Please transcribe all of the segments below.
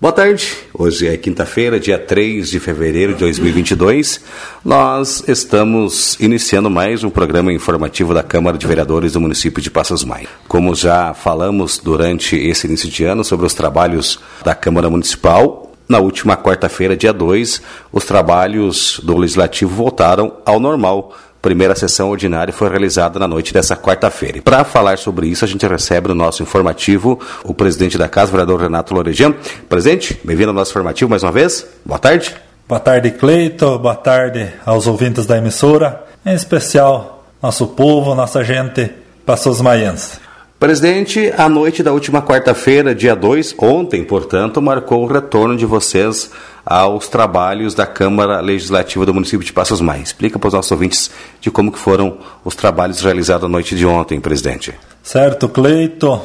Boa tarde, hoje é quinta-feira, dia 3 de fevereiro de 2022. Nós estamos iniciando mais um programa informativo da Câmara de Vereadores do município de Passos Maia. Como já falamos durante esse início de ano sobre os trabalhos da Câmara Municipal, na última quarta-feira, dia 2, os trabalhos do Legislativo voltaram ao normal primeira sessão ordinária foi realizada na noite dessa quarta-feira. Para falar sobre isso, a gente recebe no nosso informativo o presidente da Casa, o vereador Renato Loregian. Presidente, bem-vindo ao nosso informativo mais uma vez. Boa tarde. Boa tarde, Cleito. Boa tarde aos ouvintes da emissora, em especial nosso povo, nossa gente, passos maiense. Presidente, a noite da última quarta-feira, dia 2, ontem, portanto, marcou o retorno de vocês aos trabalhos da Câmara Legislativa do município de Passos Maia. Explica para os nossos ouvintes de como que foram os trabalhos realizados a noite de ontem, presidente. Certo, Cleito.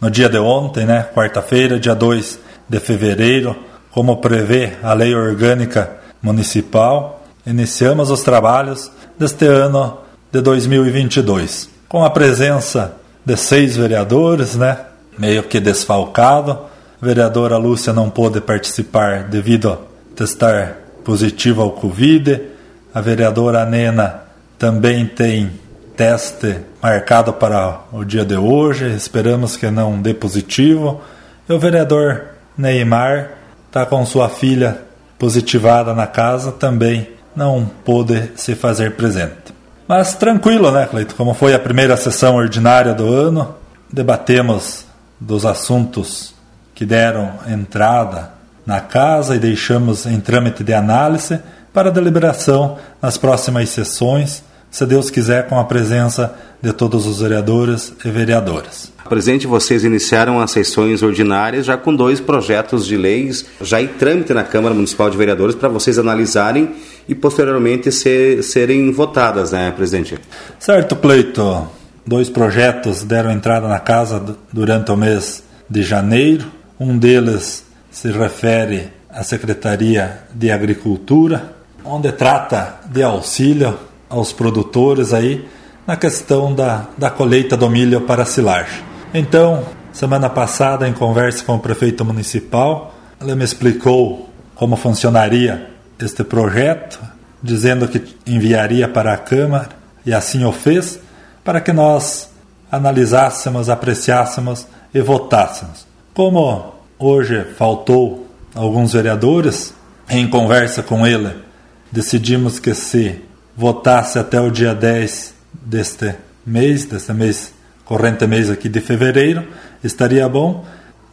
No dia de ontem, né, quarta-feira, dia 2 de fevereiro, como prevê a Lei Orgânica Municipal, iniciamos os trabalhos deste ano de 2022, com a presença de seis vereadores, né? Meio que desfalcado. A vereadora Lúcia não pôde participar devido a testar positivo ao Covid. A vereadora Nena também tem teste marcado para o dia de hoje. Esperamos que não dê positivo. E o vereador Neymar está com sua filha positivada na casa, também não pôde se fazer presente. Mas tranquilo, né, Cleito? Como foi a primeira sessão ordinária do ano, debatemos dos assuntos que deram entrada na casa e deixamos em trâmite de análise para deliberação nas próximas sessões, se Deus quiser, com a presença de todos os vereadores e vereadoras. Presidente, vocês iniciaram as sessões ordinárias já com dois projetos de leis já em trâmite na Câmara Municipal de Vereadores para vocês analisarem e posteriormente ser, serem votadas, né, presidente? Certo, Pleito. Dois projetos deram entrada na casa durante o mês de janeiro. Um deles se refere à Secretaria de Agricultura, onde trata de auxílio aos produtores aí na questão da, da colheita do milho para silagem. Então, semana passada, em conversa com o prefeito municipal, ele me explicou como funcionaria este projeto, dizendo que enviaria para a Câmara, e assim o fez, para que nós analisássemos, apreciássemos e votássemos. Como hoje faltou alguns vereadores, em conversa com ele, decidimos que se votasse até o dia 10 deste mês, deste mês corrente mês aqui de fevereiro, estaria bom.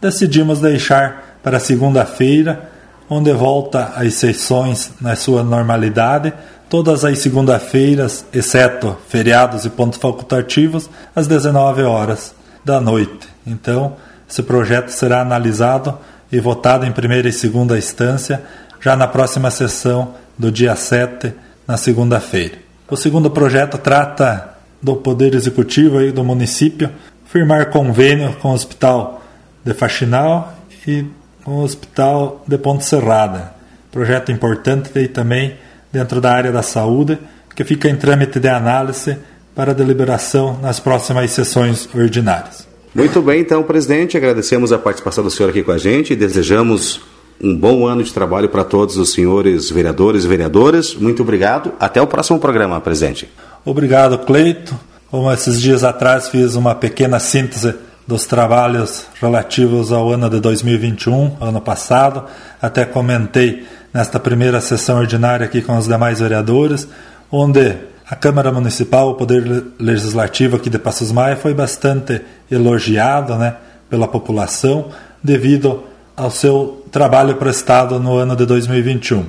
Decidimos deixar para segunda-feira, onde volta as sessões na sua normalidade, todas as segunda-feiras, exceto feriados e pontos facultativos, às 19 horas da noite. Então, esse projeto será analisado e votado em primeira e segunda instância já na próxima sessão do dia 7, na segunda-feira. O segundo projeto trata do Poder Executivo e do município firmar convênio com o Hospital de Faxinal e com o Hospital de Ponte Serrada. Projeto importante e também dentro da área da saúde, que fica em trâmite de análise para deliberação nas próximas sessões ordinárias. Muito bem, então, presidente, agradecemos a participação do senhor aqui com a gente e desejamos um bom ano de trabalho para todos os senhores vereadores e vereadoras. Muito obrigado. Até o próximo programa, presidente. Obrigado, Cleito. Como esses dias atrás fiz uma pequena síntese dos trabalhos relativos ao ano de 2021, ano passado, até comentei nesta primeira sessão ordinária aqui com os demais vereadores, onde a Câmara Municipal, o Poder Legislativo aqui de Passos Maia foi bastante elogiado né, pela população devido ao seu trabalho prestado no ano de 2021.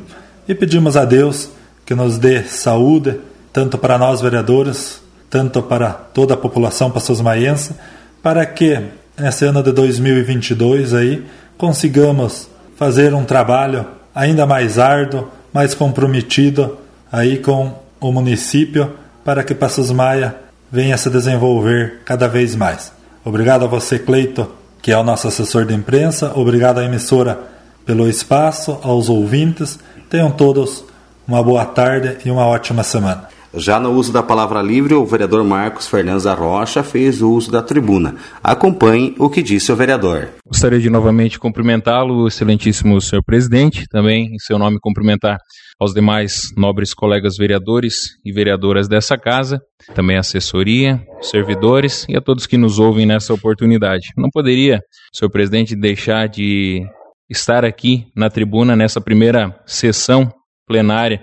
E pedimos a Deus que nos dê saúde, tanto para nós vereadores, tanto para toda a população passosmaiense, para que nesse ano de 2022 aí consigamos fazer um trabalho ainda mais árduo, mais comprometido aí com o município para que Passos Maia venha se desenvolver cada vez mais. Obrigado a você, Cleito, que é o nosso assessor de imprensa. Obrigado à emissora pelo espaço, aos ouvintes. Tenham todos uma boa tarde e uma ótima semana. Já no uso da palavra livre, o vereador Marcos Fernandes da Rocha fez o uso da tribuna. Acompanhe o que disse o vereador. Gostaria de novamente cumprimentá-lo, excelentíssimo senhor presidente, também em seu nome cumprimentar aos demais nobres colegas vereadores e vereadoras dessa casa, também assessoria, servidores e a todos que nos ouvem nessa oportunidade. Não poderia, senhor presidente, deixar de estar aqui na tribuna nessa primeira sessão plenária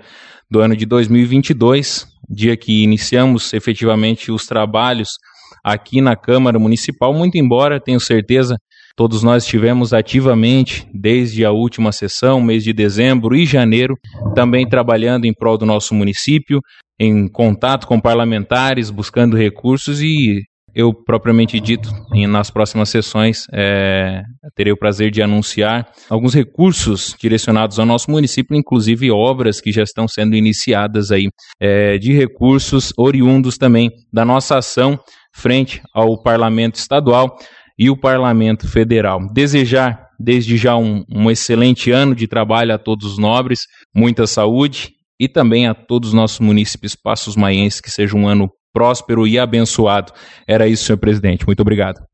do ano de 2022, dia que iniciamos efetivamente os trabalhos aqui na Câmara Municipal, muito embora, tenho certeza, todos nós estivemos ativamente desde a última sessão, mês de dezembro e janeiro, também trabalhando em prol do nosso município, em contato com parlamentares, buscando recursos e eu, propriamente dito, nas próximas sessões, é, terei o prazer de anunciar alguns recursos direcionados ao nosso município, inclusive obras que já estão sendo iniciadas aí, é, de recursos oriundos também da nossa ação frente ao Parlamento Estadual e o Parlamento Federal. Desejar desde já um, um excelente ano de trabalho a todos os nobres, muita saúde e também a todos os nossos munícipes passos maienses, que seja um ano próspero e abençoado. Era isso, senhor presidente. Muito obrigado.